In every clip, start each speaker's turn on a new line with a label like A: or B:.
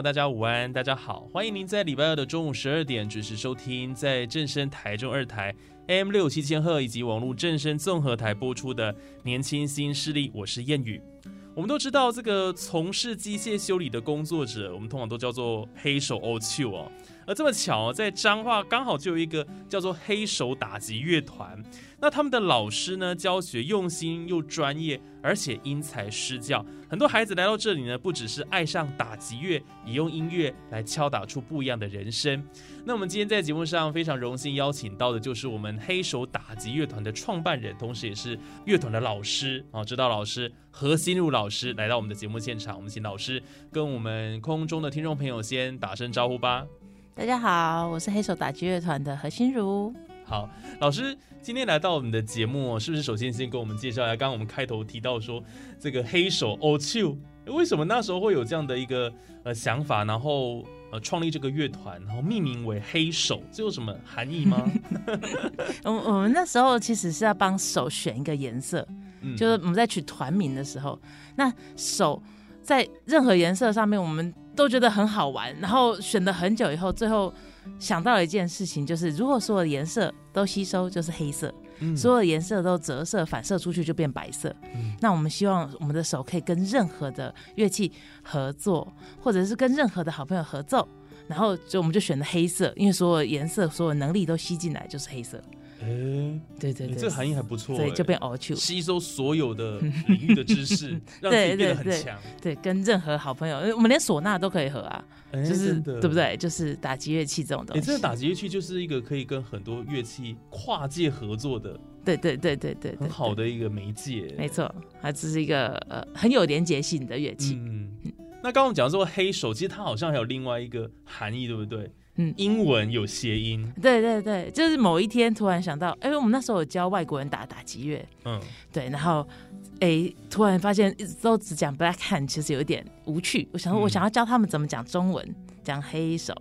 A: 大家午安，大家好，欢迎您在礼拜二的中午十二点准时收听，在正声台中二台 AM 六七千赫以及网络正声综合台播出的《年轻新势力》，我是谚语。我们都知道，这个从事机械修理的工作者，我们通常都叫做黑手 O 丘哦。而这么巧，在彰化刚好就有一个叫做黑手打击乐团。那他们的老师呢，教学用心又专业，而且因材施教。很多孩子来到这里呢，不只是爱上打击乐，也用音乐来敲打出不一样的人生。那我们今天在节目上非常荣幸邀请到的，就是我们黑手打击乐团的创办人，同时也是乐团的老师啊，指导老师何心如老师来到我们的节目现场。我们请老师跟我们空中的听众朋友先打声招呼吧。
B: 大家好，我是黑手打击乐团的何心如。
A: 好，老师今天来到我们的节目，是不是首先先跟我们介绍一下？刚刚我们开头提到说这个黑手 O 丘，为什么那时候会有这样的一个呃想法，然后呃创立这个乐团，然后命名为黑手，这有什么含义吗？
B: 我我们那时候其实是要帮手选一个颜色，就是我们在取团名的时候，那手在任何颜色上面，我们。都觉得很好玩，然后选了很久以后，最后想到了一件事情，就是如果所有的颜色都吸收，就是黑色；所有的颜色都折射反射出去，就变白色。那我们希望我们的手可以跟任何的乐器合作，或者是跟任何的好朋友合奏，然后就我们就选了黑色，因为所有颜色、所有能力都吸进来，就是黑色。哎，对对对，
A: 这个含义还不错，
B: 对，就变 all two，
A: 吸收所有的领域的知识，让自己变得很强。
B: 对，跟任何好朋友，我们连唢呐都可以合啊，就是对不对？就是打击乐器这种东西。
A: 你这个打击乐器就是一个可以跟很多乐器跨界合作的，
B: 对对对对对，
A: 很好的一个媒介。
B: 没错，它只是一个呃很有连结性的乐器。
A: 嗯，那刚刚我们讲说黑手，其实它好像还有另外一个含义，对不对？嗯，英文有谐音，
B: 对对对，就是某一天突然想到，哎，我们那时候有教外国人打打击乐，嗯，对，然后，哎，突然发现一直都只讲 black hand，其实有一点无趣。我想说，我想要教他们怎么讲中文，讲黑手，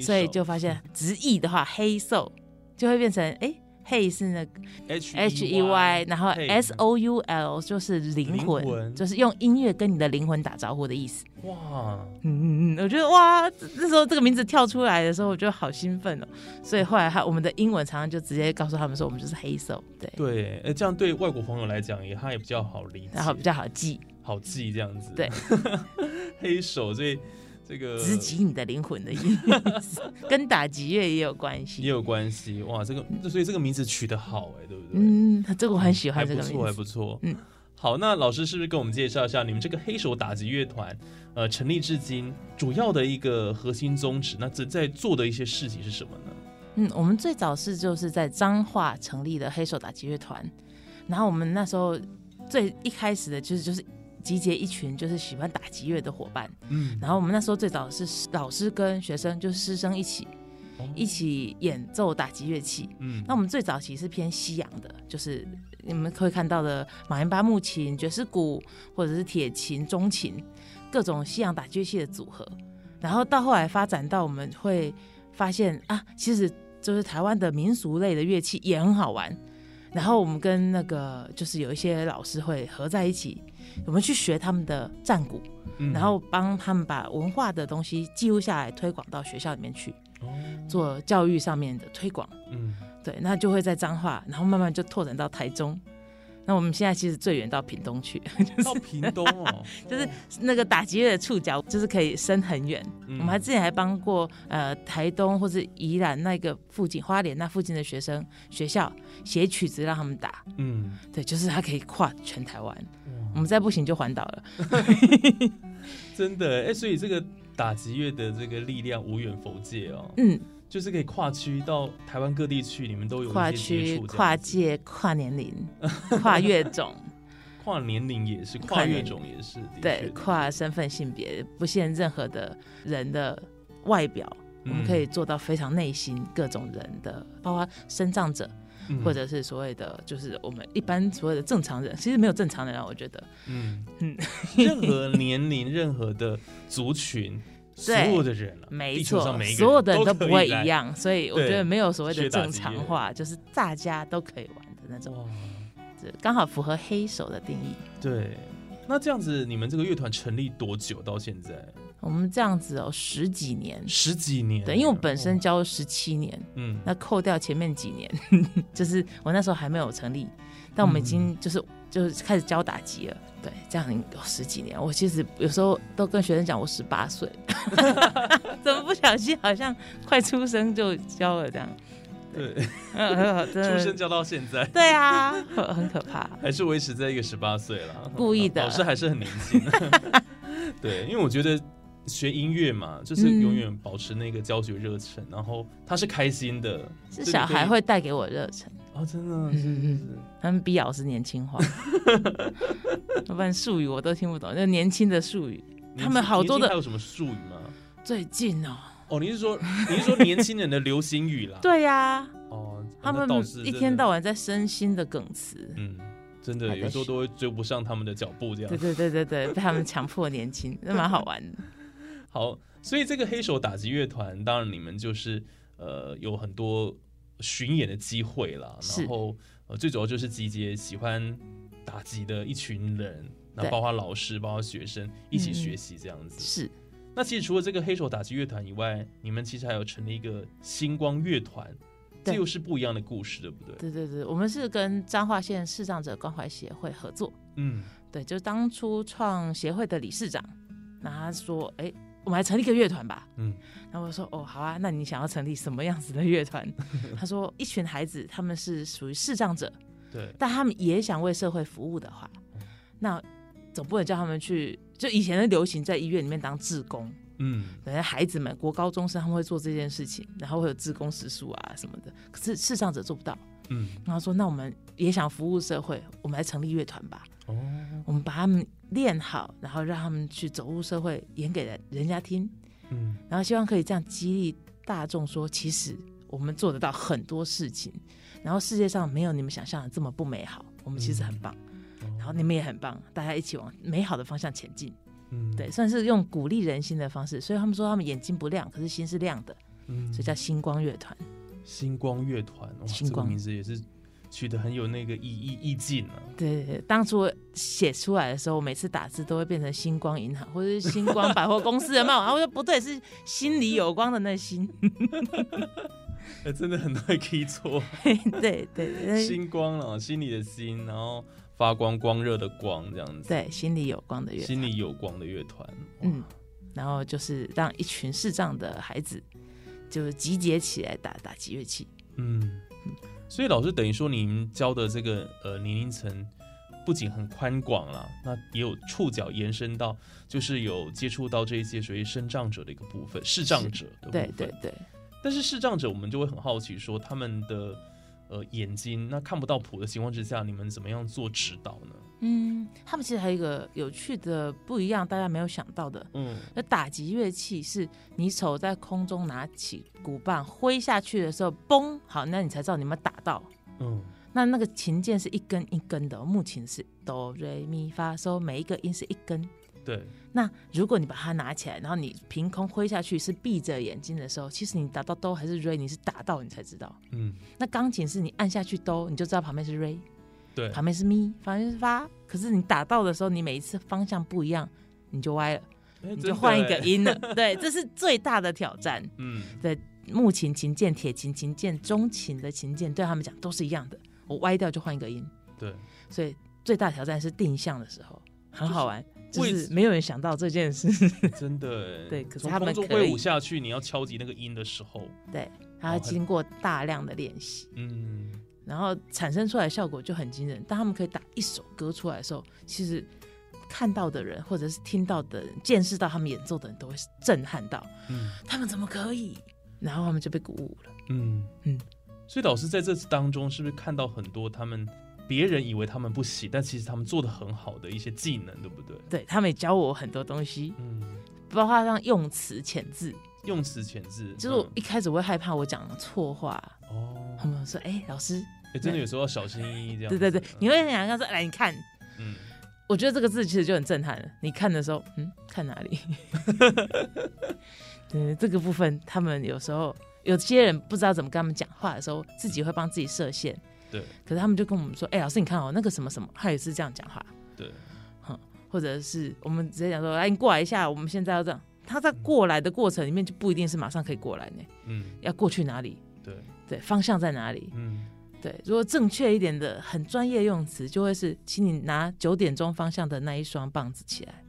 B: 所以就发现直译的话，黑手就会变成哎。嘿是那个
A: H H E
B: Y，然后 S O U L 就是灵魂，就是用音乐跟你的灵魂打招呼的意思。哇，嗯嗯嗯，我觉得哇，那时候这个名字跳出来的时候，我觉得好兴奋哦。所以后来他我们的英文常常就直接告诉他们说，我们就是黑手。对
A: 对，哎，这样对外国朋友来讲也他也比较好理解，
B: 然后比较好记，
A: 好记这样子。
B: 对，
A: 黑手所以。这个
B: 直击你的灵魂的意思，跟打击乐也有关系，
A: 也有关系哇！这个所以这个名字取得好哎，对不对？
B: 嗯，这个我很喜欢，这个
A: 不错，还不错。嗯，好，那老师是不是跟我们介绍一下你们这个黑手打击乐团？呃，成立至今主要的一个核心宗旨，那在在做的一些事情是什么呢？
B: 嗯，我们最早是就是在彰化成立的黑手打击乐团，然后我们那时候最一开始的就是就是。集结一群就是喜欢打击乐的伙伴，嗯，然后我们那时候最早是老师跟学生，就是师生一起一起演奏打击乐器，嗯，那我们最早其实是偏西洋的，就是你们会看到的马林巴木琴、爵士鼓或者是铁琴、中琴各种西洋打击乐器的组合，然后到后来发展到我们会发现啊，其实就是台湾的民俗类的乐器也很好玩，然后我们跟那个就是有一些老师会合在一起。我们去学他们的战鼓，然后帮他们把文化的东西记录下来，推广到学校里面去，做教育上面的推广。嗯，对，那就会在彰化，然后慢慢就拓展到台中。那我们现在其实最远到屏东去，
A: 到屏东哦，
B: 就是那个打击乐的触角，就是可以伸很远。我们还之前还帮过呃台东或是宜兰那个附近花莲那附近的学生学校写曲子让他们打。嗯，对，就是他可以跨全台湾。我们再不行就环岛了。
A: 真的哎，所以这个打击乐的这个力量无远弗届哦。
B: 嗯，
A: 就是可以跨区到台湾各地去，你们都有
B: 跨区、跨界、跨年龄、跨越种、
A: 跨年龄也是，跨越种也是，
B: 对，跨身份性别，不限任何的人的外表，我们可以做到非常内心各种人的，包括生长者。或者是所谓的，就是我们一般所谓的正常人，其实没有正常人啊，我觉得，
A: 嗯。嗯，任何年龄、任何的族群，所有的人了，
B: 没错，所有的人都不会一样，所以我觉得没有所谓的正常化，就是大家都可以玩的那种，这刚好符合黑手的定义。
A: 对，那这样子，你们这个乐团成立多久？到现在？
B: 我们这样子哦，十几年，
A: 十几年，
B: 对，因为我本身教十七年，嗯，那扣掉前面几年，就是我那时候还没有成立，但我们已经就是就是开始教打击了，对，这样有十几年。我其实有时候都跟学生讲，我十八岁，怎么不小心好像快出生就教了这样？
A: 对，出生教到现在，
B: 对啊，很可怕，
A: 还是维持在一个十八岁了，
B: 故意的，
A: 老师还是很年轻，对，因为我觉得。学音乐嘛，就是永远保持那个教学热忱，然后他是开心的，
B: 是小孩会带给我热忱
A: 哦，真的，嗯
B: 他们逼老师年轻化，要 不然术语我都听不懂，就年轻的术语，他们好多的，
A: 还有什么术语吗？
B: 最近哦，
A: 哦，你是说你是说年轻人的流行语啦？
B: 对呀，哦，他们一天到晚在生新的梗词，嗯。
A: 真的有时候都会追不上他们的脚步，这样。
B: 对对对对对，被他们强迫年轻，那蛮好玩的。
A: 好，所以这个黑手打击乐团，当然你们就是呃有很多巡演的机会啦，然后呃最主要就是集结喜欢打击的一群人，那包括老师，包括学生一起学习这样子。
B: 是。
A: 那其实除了这个黑手打击乐团以外，你们其实还有成立一个星光乐团。这又是不一样的故事，对不对？
B: 对对对，我们是跟彰化县视障者关怀协会合作。嗯，对，就是当初创协会的理事长，那他说：“哎，我们来成立一个乐团吧。”嗯，然后我说：“哦，好啊，那你想要成立什么样子的乐团？” 他说：“一群孩子，他们是属于视障者，
A: 对，
B: 但他们也想为社会服务的话，那总不能叫他们去，就以前的流行在医院里面当志工。”嗯，等下孩子们国高中生他们会做这件事情，然后会有自工时数啊什么的，可是视障者做不到。嗯，然后说那我们也想服务社会，我们来成立乐团吧。哦，我们把他们练好，然后让他们去走入社会，演给人人家听。嗯，然后希望可以这样激励大众说，其实我们做得到很多事情，然后世界上没有你们想象的这么不美好，我们其实很棒，然后你们也很棒，大家一起往美好的方向前进。嗯，对，算是用鼓励人心的方式，所以他们说他们眼睛不亮，可是心是亮的，嗯，所以叫星光乐团。
A: 星光乐团，星光名字也是取得很有那个意意意境啊。
B: 对对对，当初写出来的时候，我每次打字都会变成星光银行或者是星光百货公司的嘛，然后我说不对，是心里有光的那心。
A: 哎，真的很多人可以错。
B: 对 对，
A: 星光啊，心里的心，然后。发光光热的光这样子，
B: 对，心里有光的乐，
A: 心里有光的乐团，
B: 嗯，然后就是让一群视障的孩子，就是集结起来打打击乐器，
A: 嗯，所以老师等于说，您教的这个呃年龄层不仅很宽广了，那也有触角延伸到，就是有接触到这一些属于身障者的一个部分，视障者的部分，
B: 对对对，
A: 但是视障者，我们就会很好奇说他们的。呃，眼睛那看不到谱的情况之下，你们怎么样做指导呢？
B: 嗯，他们其实还有一个有趣的不一样，大家没有想到的。嗯，那打击乐器是你手在空中拿起鼓棒挥下去的时候，嘣，好，那你才知道你们打到。嗯，那那个琴键是一根一根的，木琴是哆瑞咪发嗦，每一个音是一根。
A: 对，
B: 那如果你把它拿起来，然后你凭空挥下去，是闭着眼睛的时候，其实你打到哆还是瑞，你是打到你才知道。嗯，那钢琴是你按下去哆，你就知道旁边是瑞，
A: 对，
B: 旁边是咪，旁边是发。可是你打到的时候，你每一次方向不一样，你就歪了，你就换一个音了。对，这是最大的挑战。嗯，对，木琴琴键、铁琴琴键、中琴的琴键，对他们讲都是一样的，我歪掉就换一个音。
A: 对，
B: 所以最大挑战是定向的时候，很好玩。就是没有人想到这件事，
A: 真的。
B: 对，可是他们
A: 挥舞下去，你要敲击那个音的时候，
B: 对，还要经过大量的练习。嗯，然后产生出来的效果就很惊人。当他们可以打一首歌出来的时候，其实看到的人或者是听到的人、见识到他们演奏的人都会震撼到，
A: 嗯
B: 他们怎么可以？然后他们就被鼓舞了。
A: 嗯
B: 嗯
A: 嗯，所以老师在这当中是不是看到很多他们别人以为他们不行，但其实他们做的很好的一些技能，对不对？
B: 对他们也教我很多东西，
A: 嗯，
B: 包括像用词遣字，
A: 用词遣字，
B: 就是我一开始我会害怕我讲错话，
A: 嗯哦，
B: 他们说：“哎、老师，
A: 哎，真的有时候要小心翼翼这样子。
B: 对对对，你会想要说，来你看，
A: 嗯，
B: 我觉得这个字其实就很震撼了。你看的时候，嗯，看哪里？对，这个部分他们有时候有些人不知道怎么跟他们讲话的时候，自己会帮自己设限。
A: 对。
B: 可是他们就跟我们说：“哎、老师，你看哦，那个什么什么，他也是这样讲话，
A: 对，
B: 或者是我们直接讲说，来，你过来一下，我们现在要这样。”他在过来的过程里面就不一定是马上可以过来呢，
A: 嗯，
B: 要过去哪里？
A: 对，
B: 对，方向在哪里？
A: 嗯，
B: 对，如果正确一点的、很专业用词，就会是，请你拿九点钟方向的那一双棒子起来，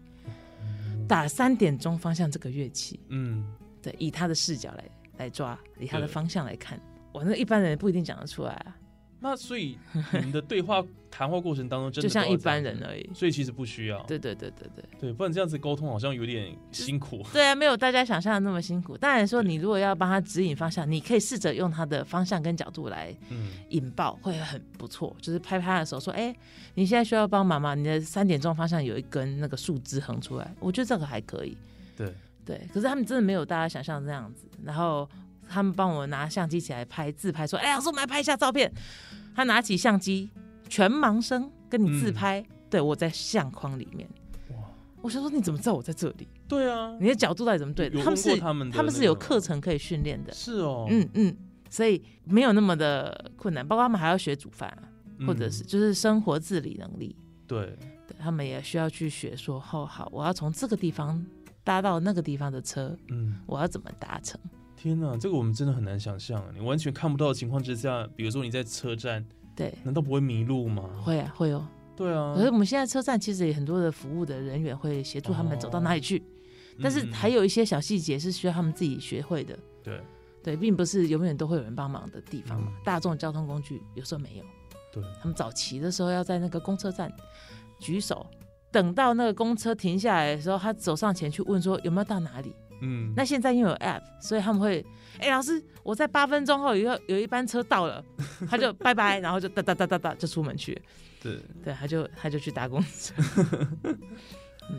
B: 打三点钟方向这个乐器。
A: 嗯，
B: 对，以他的视角来来抓，以他的方向来看，我那一般人不一定讲得出来啊，
A: 那所以你们的对话谈话过程当中，真的
B: 就像一般人而已。
A: 所以其实不需要，
B: 对对对对对
A: 对，不然这样子沟通好像有点辛苦。
B: 对啊，没有大家想象的那么辛苦。当然说，你如果要帮他指引方向，你可以试着用他的方向跟角度来
A: 嗯
B: 引爆，会很不错。就是拍拍他的手说：“哎、你现在需要帮忙吗？你的三点钟方向有一根那个树枝横出来。”我觉得这个还可以。
A: 对，
B: 对，可是他们真的没有大家想象的这样子。然后他们帮我拿相机起来拍自拍，说：“哎、老师，我们来拍一下照片。”他拿起相机，全盲声跟你自拍，对我在相框里面。
A: 哇，
B: 我想说，你怎么知道我在这里？
A: 对啊，
B: 你的角度到底怎么对的？他们是
A: 他们
B: 他们是有
A: 那个
B: 课程可以训练的。
A: 是哦，
B: 嗯嗯，所以没有那么的困难。包括他们还要学煮饭啊，
A: 嗯
B: 或者是就是生活自理能力。
A: 对，
B: 对他们也需要去学说，哦好，我要从这个地方搭到那个地方的车，
A: 嗯，
B: 我要怎么达成？
A: 天哪，这个我们真的很难想象，你完全看不到的情况之下，比如说你在车站，
B: 对，
A: 难道不会迷路吗？
B: 会啊会哦。
A: 对啊，
B: 可是我们现在车站其实也很多的服务的人员会协助他们走到哪里去，但是
A: 嗯
B: 还有一些小细节是需要他们自己学会的。
A: 对
B: 对，并不是永远都会有人帮忙的地方嘛。
A: 嗯
B: 大众交通工具有时候没有，
A: 对，
B: 他们早期的时候要在那个公车站举手，等到那个公车停下来的时候，他走上前去问说有没有到哪里。
A: 嗯，
B: 那现在因为有 app，所以他们会，哎、老师，我在八分钟后有一有一班车到了，他就拜拜，然后就哒哒哒哒哒就出门去了，
A: 对，
B: 对，他就他就去搭公车。嗯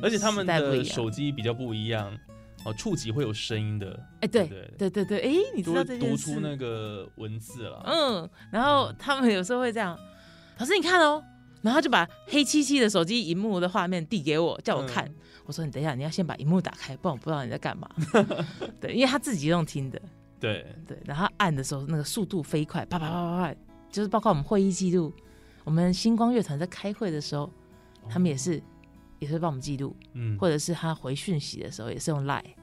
A: 而且他们的手机比较不一样，哦，触及会有声音的，
B: 哎、对
A: 对
B: 对对对，哎、你知道这件
A: 读？出那个文字了。
B: 嗯，然后他们有时候会这样，老师你看哦，然后就把黑漆漆的手机荧幕的画面递给我，叫我看。
A: 嗯。
B: 我说你等一下，你要先把荧幕打开，不然我不知道你在干嘛。对，因为他自己用听的，
A: 对，
B: 对，然后按的时候那个速度飞快，啪啪啪啪啪，就是包括我们会议记录，我们星光乐团在开会的时候，他们也是也是帮我们记录，
A: 嗯，
B: 或者是他回讯息的时候也是用 Line，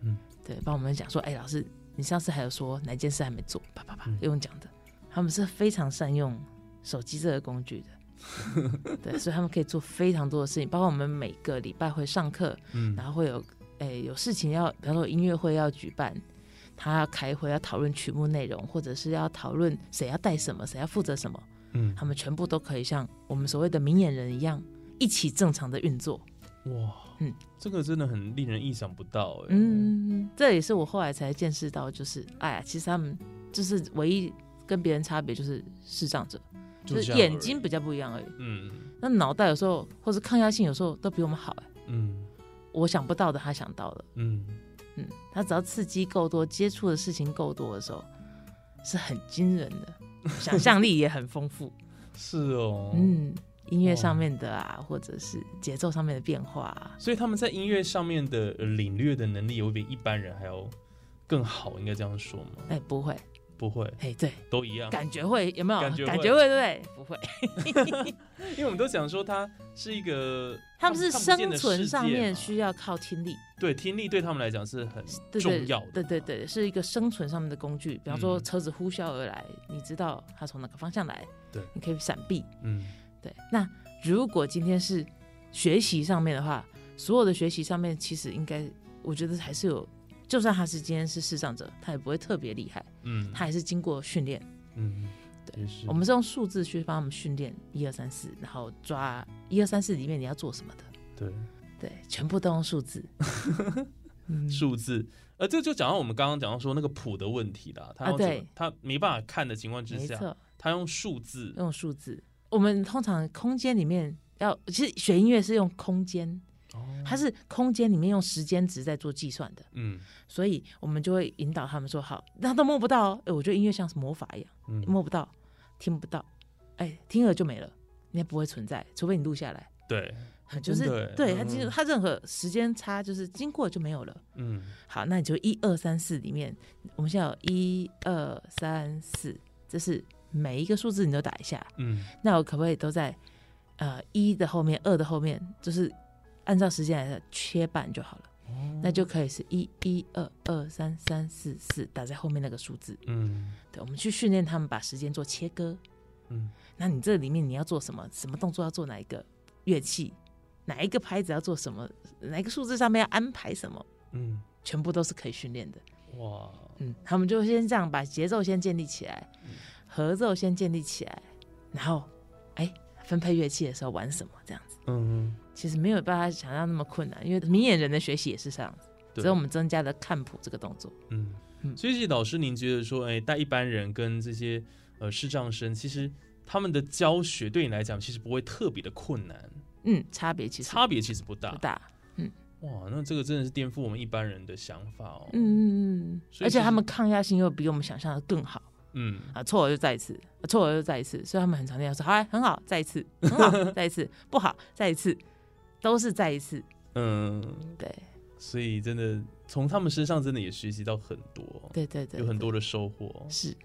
A: 嗯。
B: 对，帮我们讲说，哎、老师，你上次还有说哪件事还没做，啪啪啪
A: 嗯，
B: 用讲的，他们是非常善用手机这个工具的。对，所以他们可以做非常多的事情，包括我们每个礼拜会上课，
A: 嗯。
B: 然后会有诶、有事情要，比方说音乐会要举办，他要开会要讨论曲目内容，或者是要讨论谁要带什么，谁要负责什么，
A: 嗯，
B: 他们全部都可以像我们所谓的明眼人一样，一起正常的运作。
A: 哇，
B: 嗯
A: 嗯，这个真的很令人意想不到，哎，
B: 嗯，这也是我后来才见识到，就是哎呀，其实他们就是唯一跟别人差别就是视障者，就是眼睛，比较不一样而已。
A: 嗯
B: 那脑袋有时候或是抗压性有时候都比我们好哎，
A: 嗯
B: 我想不到的他想到了。
A: 嗯，
B: 嗯，他只要刺激够多，接触的事情够多的时候，是很惊人的，想象力也很丰富。
A: 是哦，
B: 嗯，音乐上面的啊，或者是节奏上面的变化、啊，
A: 所以他们在音乐上面的呃领略的能力，也会比一般人还要更好，应该这样说吗？
B: 哎、不会，
A: 不会，
B: 哎，对，
A: 都一样。
B: 感觉会有没有？
A: 感觉会
B: 会，对不对？不会，
A: 因为我们都想说它是一个，
B: 他们是生存上面需要靠听力，
A: 对听力对他们来讲是很重要的。
B: 对对对，是一个生存上面的工具。比方说
A: 嗯
B: 车子呼啸而来，你知道它从哪个方向来，
A: 对，
B: 你可以闪避。
A: 嗯
B: 对，那如果今天是学习上面的话，所有的学习上面其实应该，我觉得还是有，就算他是今天是视障者，他也不会特别厉害，
A: 嗯。
B: 他也是经过训练。
A: 嗯也是。
B: 我们是用数字去帮他们训练一二三四，然后抓一二三四里面你要做什么的，
A: 对。
B: 对，全部都用数字。嗯。
A: 数字，呃，这就讲到我们刚刚讲到说那个谱的问题啦，他
B: 对。
A: 他没办法看的情况之下，他用数字，
B: 用数字。我们通常空间里面要，其实学音乐是用空间，
A: 哦
B: 它是空间里面用时间值在做计算的，
A: 嗯
B: 所以我们就会引导他们说：好，那都摸不到哦。哎，我觉得音乐像是魔法一样，
A: 嗯，
B: 摸不到，听不到，哎，听了就没了，你也不会存在，除非你录下来。
A: 对，
B: 就是对它，
A: 嗯
B: 其实它任何时间差，就是经过就没有了。
A: 嗯
B: 好，那你就一二三四里面，我们现在有一二三四，这是每一个数字你都打一下。
A: 嗯
B: 那我可不可以都在呃一的后面，二的后面，就是按照时间来切半就好了？
A: 哦
B: 那就可以是一一二二三三四四打在后面那个数字。
A: 嗯
B: 对，我们去训练他们把时间做切割。
A: 嗯
B: 那你这里面你要做什么？什么动作要做哪一个乐器？哪一个拍子要做什么？哪一个数字上面要安排什么？
A: 嗯，
B: 全部都是可以训练的。
A: 哇，
B: 嗯，他们就先这样把节奏先建立起来，合奏先建立起来，然后哎分配乐器的时候玩什么这样子。
A: 嗯，
B: 其实没有办法想象那么困难，因为明眼人的学习也是这样子，
A: 对
B: 只是我们增加了看谱这个动作。
A: 嗯，
B: 嗯
A: 所以老师，您觉得说，哎，带一般人跟这些呃视障生，其实他们的教学对你来讲，其实不会特别的困难，
B: 嗯，差别其实
A: 差别其实不大
B: 不。大。
A: 哇，那这个真的是颠覆我们一般人的想法哦。
B: 嗯嗯嗯，而且他们抗压性又比我们想象的更好
A: 嗯
B: 啊！错了就再一次，啊错了就再一次，所以他们很常听说，好，很好，再一次，很好，再一次，不好，再一次，都是再一次。
A: 嗯，
B: 对
A: 所以真的从他们身上真的也学习到很多，
B: 对对对，对
A: 有很多的收获。
B: 是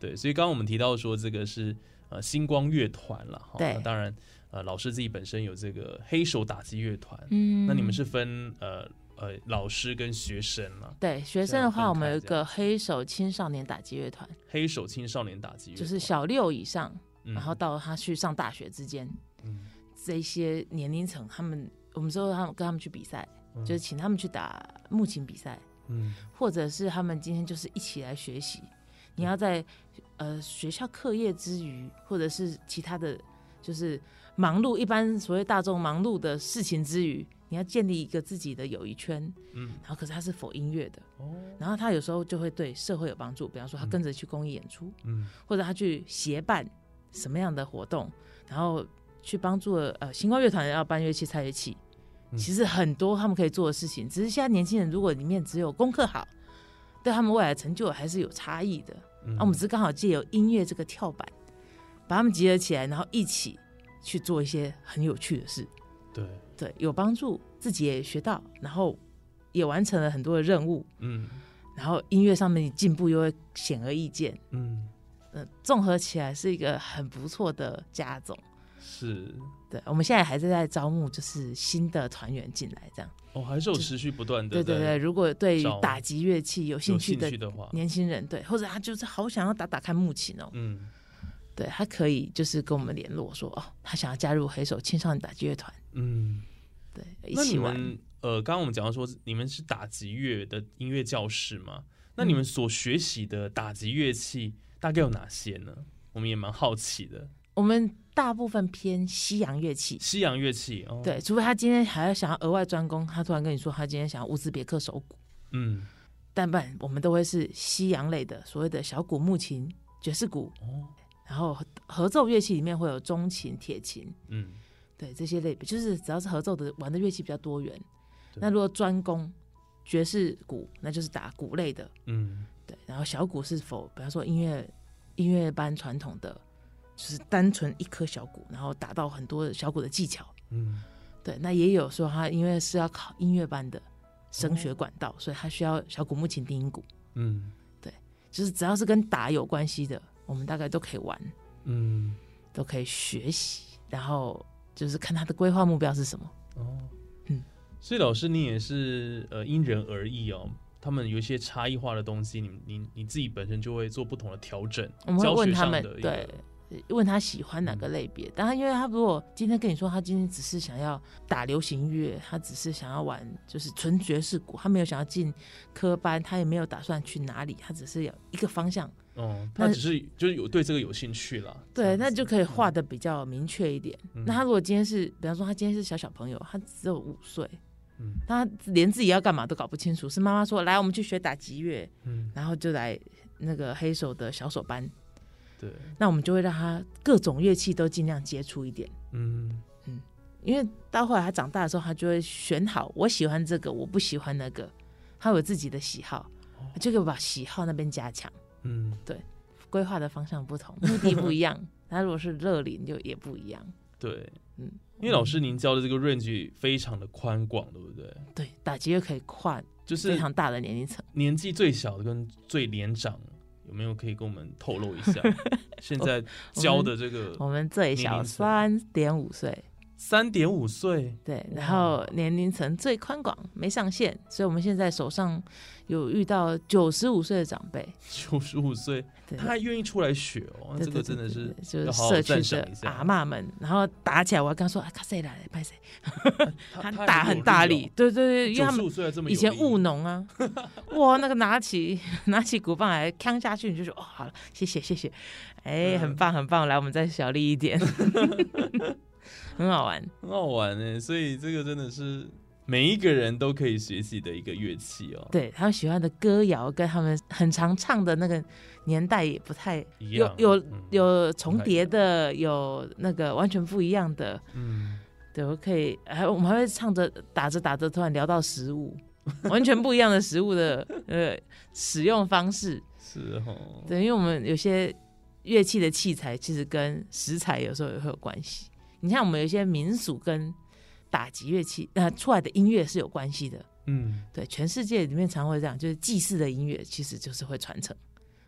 A: 对，所以刚刚我们提到说这个是呃星光乐团了哈，
B: 对
A: 当然呃老师自己本身有这个黑手打击乐团，
B: 嗯
A: 那你们是分呃呃老师跟学生嘛？
B: 对学生的话，我们有一个黑手青少年打击乐团，
A: 黑手青少年打击乐团，
B: 就是小六以上，
A: 嗯，
B: 然后到他去上大学之间，
A: 嗯。
B: 这些年龄层，他们我们说他们跟他们去比赛，
A: 嗯。
B: 就是请他们去打木琴比赛，
A: 嗯。
B: 或者是他们今天就是一起来学习。你要在呃学校课业之余，或者是其他的就是忙碌，一般所谓大众忙碌的事情之余，你要建立一个自己的友谊圈。
A: 嗯
B: 然后可是他是否音乐的，
A: 哦
B: 然后他有时候就会对社会有帮助，比方说他跟着去公益演出，
A: 嗯
B: 或者他去协办什么样的活动，然后去帮助呃星光乐团要搬乐器、拆乐器。
A: 嗯
B: 其实很多他们可以做的事情，只是现在年轻人如果里面只有功课好，对他们未来成就还是有差异的。
A: 嗯
B: 啊，我们只是刚好借由音乐这个跳板，把他们集合起来，然后一起去做一些很有趣的事。
A: 对。
B: 对，有帮助，自己也学到，然后也完成了很多的任务，
A: 嗯。
B: 然后音乐上面的进步又会显而易见。
A: 嗯。
B: 嗯，综合起来是一个很不错的加总。
A: 是。
B: 对，我们现在还是在招募，就是新的团员进来，这样。
A: 哦，还是有持续不断的
B: 对对对，如果对打击乐器有兴趣的年轻人，对，或者他就是好想要打打看木琴哦，
A: 嗯
B: 对他可以就是跟我们联络说，哦，他想要加入黑手青少年打击乐团，
A: 嗯。
B: 对，一起玩。
A: 呃，刚刚我们讲到说你们是打击乐的音乐教室嘛？那你们所学习的打击乐器大概有哪些呢？我们也蛮好奇的。
B: 我们大部分偏西洋乐器，
A: 西洋乐器哦，，
B: 对，除非他今天还要想要额外专攻，他突然跟你说他今天想要乌兹别克手鼓，
A: 嗯，
B: 但不然我们都会是西洋类的，所谓的小鼓、木琴、爵士鼓，
A: 哦，
B: 然后合合奏乐器里面会有中琴、铁琴，
A: 嗯，
B: 对这些类别，就是只要是合奏的玩的乐器比较多元。那如果专攻爵士鼓，那就是打鼓类的，
A: 嗯，
B: 对。然后小鼓是否，比方说音乐音乐班传统的，就是单纯一颗小鼓，然后打到很多小鼓的技巧，
A: 嗯，
B: 对。那也有说他因为是要考音乐班的声学管道，所以他需要小鼓、木琴、低音鼓，
A: 嗯，对
B: 就是只要是跟打有关系的，我们大概都可以玩，
A: 嗯，
B: 都可以学习，然后就是看他的规划目标是什么。
A: 哦，
B: 嗯，
A: 所以老师你也是呃因人而异哦。他们有一些差异化的东西，你你你自己本身就会做不同的调整。
B: 我们会
A: 教学
B: 问他们
A: 上的
B: 对问他喜欢哪个类别。但他，因为他如果今天跟你说他今天只是想要打流行乐，他只是想要玩就是纯爵士鼓，他没有想要进科班，他也没有打算去哪里，他只是有一个方向。
A: 哦，他只是就是有对这个有兴趣了。
B: 对，那就可以画的比较明确一点。那他如果今天是，比方说他今天是小小朋友，他只有五岁，嗯，他连自己要干嘛都搞不清楚，是妈妈说来我们去学打击乐，嗯，然后就来那个黑手的小手班。
A: 对，
B: 那我们就会让他各种乐器都尽量接触一点。嗯嗯，因为到后来他长大的时候，他就会选好我喜欢这个，我不喜欢那个，他有自己的喜好，就可以把喜好那边加强。嗯，对，规划的方向不同，目的不一样。他如果是乐龄，就也不一样。
A: 对，嗯，因为老师您教的这个 range 非常的宽广，对不对？
B: 对，打击乐可以跨就是非常大的年龄层，
A: 年纪最小的跟最年长。有没有可以跟我们透露一下？现在教的这个，
B: 我们最小三点五岁。
A: 三点五岁，
B: 对，然后年龄层最宽广，没上限，所以我们现在手上有遇到九十五岁的长辈，
A: 九十五岁，他还愿意出来学哦，这个真的是
B: 就是社区的阿妈们，然后打起来，我要跟他说，啊，卡谁来，拍谁，他打很大力，对对对，因为他们以前务农啊，哇，那个拿起 拿起鼓棒来扛下去，你就说，哦，好了，谢谢谢谢，哎，很棒很棒，来，我们再小力一点。很好玩，
A: 很好玩呢。所以这个真的是每一个人都可以学习的一个乐器哦。
B: 对他们喜欢的歌谣跟他们很常唱的那个年代也不太有有有重叠的，有那个完全不一样的。嗯，对，我可以还我们还会唱着打着打着，突然聊到食物，完全不一样的食物的呃使用方式。
A: 是哦，
B: 对，因为我们有些乐器的器材其实跟食材有时候也会有关系。你像我们有一些民俗跟打击乐器呃出来的音乐是有关系的，嗯，对，全世界里面常会这样，就是祭祀的音乐其实就是会传承，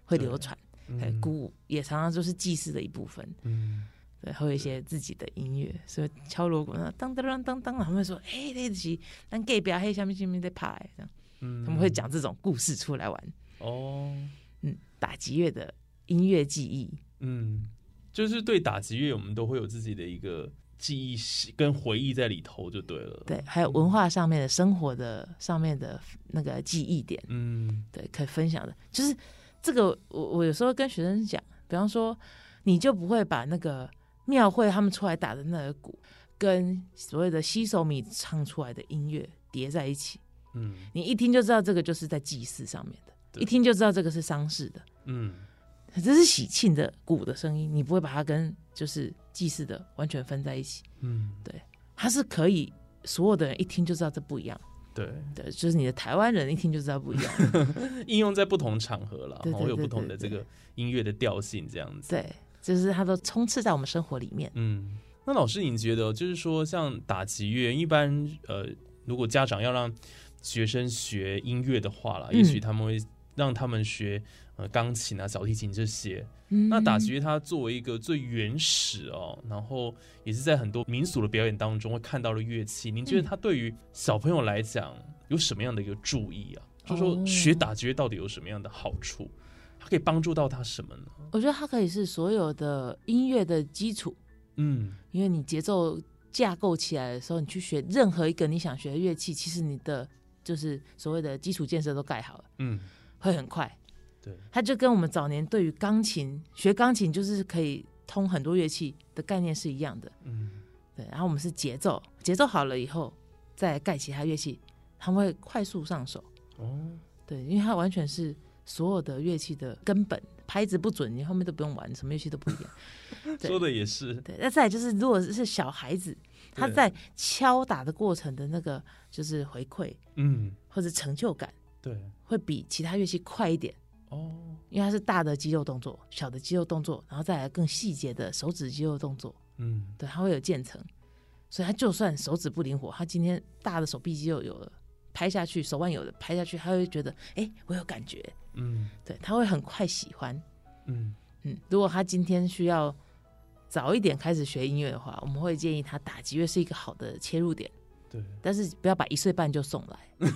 B: 会流传，哎，鼓舞也常常就是祭祀的一部分，嗯，对，会有一些自己的音乐，所以敲锣鼓那当当当当当，他们会说，哎，那是咱隔壁黑下面下面在拍这样，嗯，他们会讲这种故事出来玩，哦，嗯，打击乐的音乐记忆，嗯。
A: 就是对打击乐，我们都会有自己的一个记忆跟回忆在里头，就对了。
B: 对，还有文化上面的生活的上面的那个记忆点，嗯，对，可以分享的。就是这个，我我有时候跟学生讲，比方说，你就不会把那个庙会他们出来打的那个鼓，跟所谓的西手米唱出来的音乐叠在一起，嗯，你一听就知道这个就是在祭祀上面的，一听就知道这个是丧事的，嗯。这是喜庆的鼓的声音，你不会把它跟就是祭祀的完全分在一起。嗯，对，它是可以所有的人一听就知道这不一样。
A: 对，
B: 对，就是你的台湾人一听就知道不一样。
A: 应用在不同场合了，然后有不同的这个音乐的调性，这样子。
B: 对，就是它都充斥在我们生活里面。
A: 嗯，那老师，你觉得就是说，像打击乐，一般呃，如果家长要让学生学音乐的话了，也许他们会让他们学。呃，钢琴啊，小提琴这些，那打击乐它作为一个最原始哦，然后也是在很多民俗的表演当中会看到的乐器。您觉得它对于小朋友来讲有什么样的一个注意啊？就说学打击乐到底有什么样的好处？它可以帮助到他什么呢？
B: 我觉得它可以是所有的音乐的基础。嗯，因为你节奏架构起来的时候，你去学任何一个你想学的乐器，其实你的就是所谓的基础建设都盖好了。嗯，会很快。
A: 对，
B: 它就跟我们早年对于钢琴学钢琴就是可以通很多乐器的概念是一样的。嗯，对。然后我们是节奏，节奏好了以后再盖其他乐器，他们会快速上手。哦，对，因为它完全是所有的乐器的根本，拍子不准，你后面都不用玩，什么乐器都不一样。
A: 说的也是。
B: 对，那再来就是，如果是小孩子，他在敲打的过程的那个就是回馈，嗯，或者成就感，
A: 对，
B: 会比其他乐器快一点。哦，因为它是大的肌肉动作，小的肌肉动作，然后再来更细节的手指肌肉动作，嗯，对，它会有渐层，所以他就算手指不灵活，他今天大的手臂肌肉有了，拍下去，手腕有了拍下去，他会觉得，哎，我有感觉，嗯，对，他会很快喜欢，嗯。嗯，如果他今天需要早一点开始学音乐的话，我们会建议他打击乐是一个好的切入点，
A: 对，
B: 但是不要把一岁半就送来。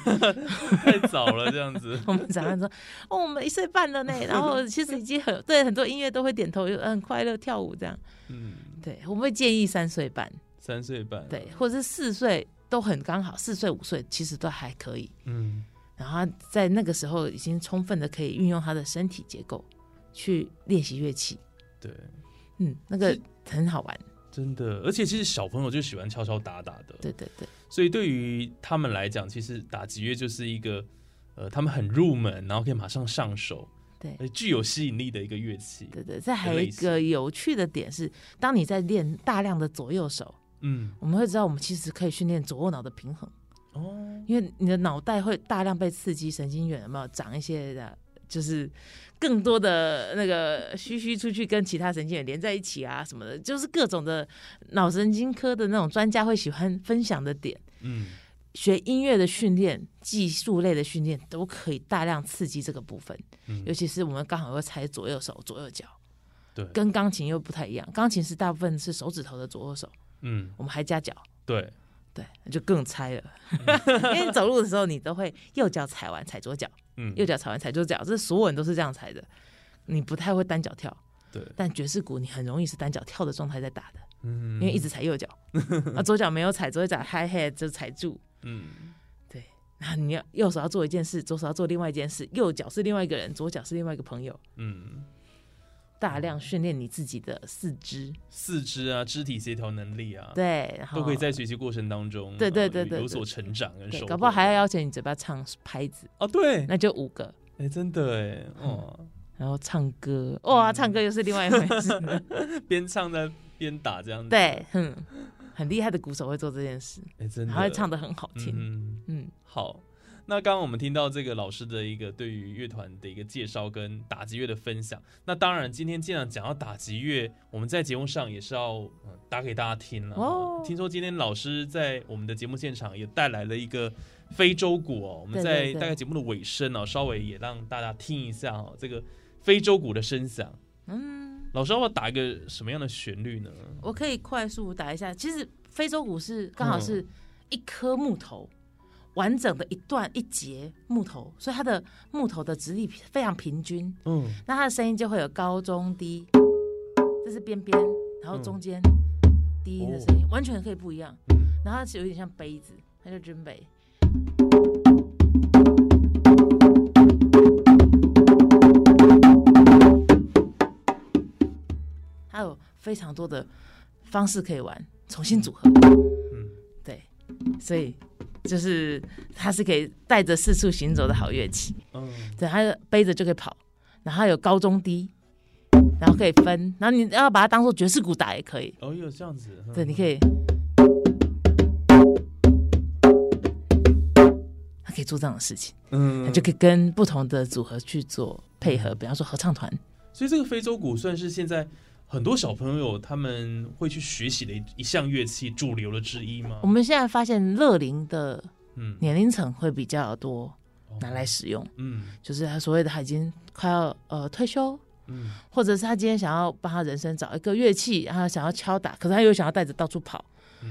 A: 太早了这样子。
B: 我们常常说，哦，我们一岁半了呢，然后其实已经很对很多音乐都会点头，很快乐跳舞这样。
A: 嗯，
B: 对，我们会建议三岁半，
A: 三岁半，
B: 对，或者是四岁都很刚好，四岁五岁其实都还可以。
A: 嗯，
B: 然后在那个时候已经充分的可以运用他的身体结构去练习乐器。
A: 对，
B: 嗯，那个很好玩。
A: 真的，而且其实小朋友就喜欢敲敲打打的，
B: 对对对，
A: 所以对于他们来讲，其实打击乐就是一个呃，他们很入门，然后可以马上上手，
B: 对，
A: 呃，具有吸引力的一个乐器。
B: 对对，这还有一个有趣的点是，当你在练大量的左右手，
A: 嗯，
B: 我们会知道我们其实可以训练左右脑的平衡哦，因为你的脑袋会大量被刺激，神经元有没有长一些的，就是。更多的那个嘘嘘出去跟其他神经元连在一起啊什么的，就是各种的脑神经科的那种专家会喜欢分享的点。嗯，学音乐的训练、技术类的训练都可以大量刺激这个部分。嗯，尤其是我们刚好会踩左右手、左右脚，
A: 对，
B: 跟钢琴又不太一样。钢琴是大部分是手指头的左右手，嗯，我们还加脚，
A: 对，
B: 对，就更猜了。因为你走路的时候，你都会右脚踩完踩左脚。嗯，右脚踩完踩左脚，这所有人都是这样踩的。你不太会单脚跳，
A: 对。
B: 但爵士鼓你很容易是单脚跳的状态在打的，嗯，因为一直踩右脚，啊，左脚没有踩，左脚 high head 就踩住，嗯，对。然后你要右手要做一件事，左手要做另外一件事，右脚是另外一个人，左脚是另外一个朋友，嗯。大量训练你自己的四肢，
A: 四肢啊，肢体协调能力啊，
B: 对，然后
A: 都可以在学习过程当中，
B: 对对对对，
A: 有所成长跟收获。
B: 搞不好还要邀请你嘴巴唱拍子。
A: 哦，对，
B: 那就五个，
A: 哎，真的哎，哦，
B: 然后唱歌，哇，唱歌又是另外一回事，
A: 边唱在边打这样子，
B: 对，嗯，很厉害的鼓手会做这件事，
A: 哎，真的，
B: 还会唱的很好听，
A: 嗯嗯，好。那刚刚我们听到这个老师的一个对于乐团的一个介绍跟打击乐的分享，那当然今天既然讲到打击乐，我们在节目上也是要打给大家听了。哦，听说今天老师在我们的节目现场也带来了一个非洲鼓哦，我们在大概节目的尾声哦，稍微也让大家听一下哦，这个非洲鼓的声响。嗯，老师要不要打一个什么样的旋律呢？
B: 我可以快速打一下，其实非洲鼓是刚好是一颗木头。完整的一段一节木头，所以它的木头的直立非常平均。嗯，那它的声音就会有高中低，这是边边，然后中间低音的声音完全可以不一样。然后它是有点像杯子，它叫军杯。它有非常多的方式可以玩，重新组合。所以。就是它是可以带着四处行走的好乐器，嗯，对，它背着就可以跑，然后有高中低，然后可以分，然后你要把它当做爵士鼓打也可以。
A: 哦，有这样子，
B: 对，你可以，它可以做这样的事情，嗯，就可以跟不同的组合去做配合，比方说合唱团。
A: 所以这个非洲鼓算是现在。很多小朋友他们会去学习的一一项乐器，主流的之一吗？
B: 我们现在发现乐龄的嗯。年龄层会比较多拿来使用，嗯，就是他所谓的他已经快要呃退休，嗯，或者是他今天想要帮他人生找一个乐器，然后想要敲打，可是他又想要带着到处跑，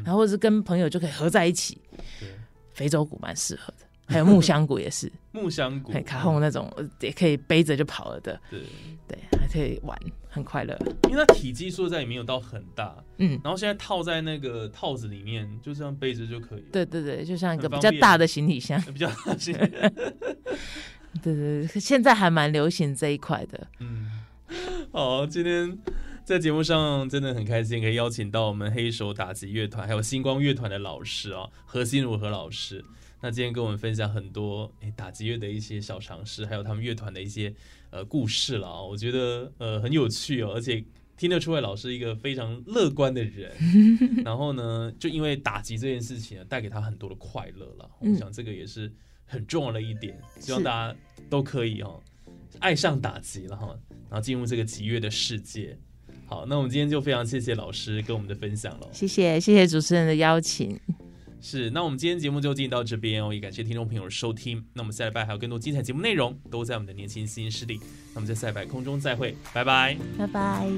B: 然后或者是跟朋友就可以合在一起，对，非洲鼓蛮适合的。还有木箱鼓也是，
A: 木箱鼓，
B: 卡轰那种也可以背着就跑了的，对。对，还可以玩，很快乐。
A: 因为它体积说在也没有到很大，嗯，然后现在套在那个套子里面，就这样背着就可以。
B: 对对对，就像一个比较大的行李箱，
A: 比较大行李。
B: 对对对，现在还蛮流行这一块的。
A: 嗯，好，今天在节目上真的很开心，可以邀请到我们黑手打击乐团还有星光乐团的老师啊，何心如何老师。那今天跟我们分享很多诶打击乐的一些小常识，还有他们乐团的一些呃故事了啊，我觉得呃很有趣哦，而且听得出来老师一个非常乐观的人，然后呢，就因为打击这件事情呢，带给他很多的快乐了，我想这个也是很重要的一点，希望大家都可以哦爱上打击了哈，然后进入这个击乐的世界。好，那我们今天就非常谢谢老师跟我们的分享了，
B: 谢谢谢谢主持人的邀请。
A: 是，那我们今天节目就进行到这边哦，也感谢听众朋友的收听。那我们下礼拜还有更多精彩节目内容，都在我们的年轻新势力。那我们在下礼拜空中再会，拜拜，
B: 拜拜。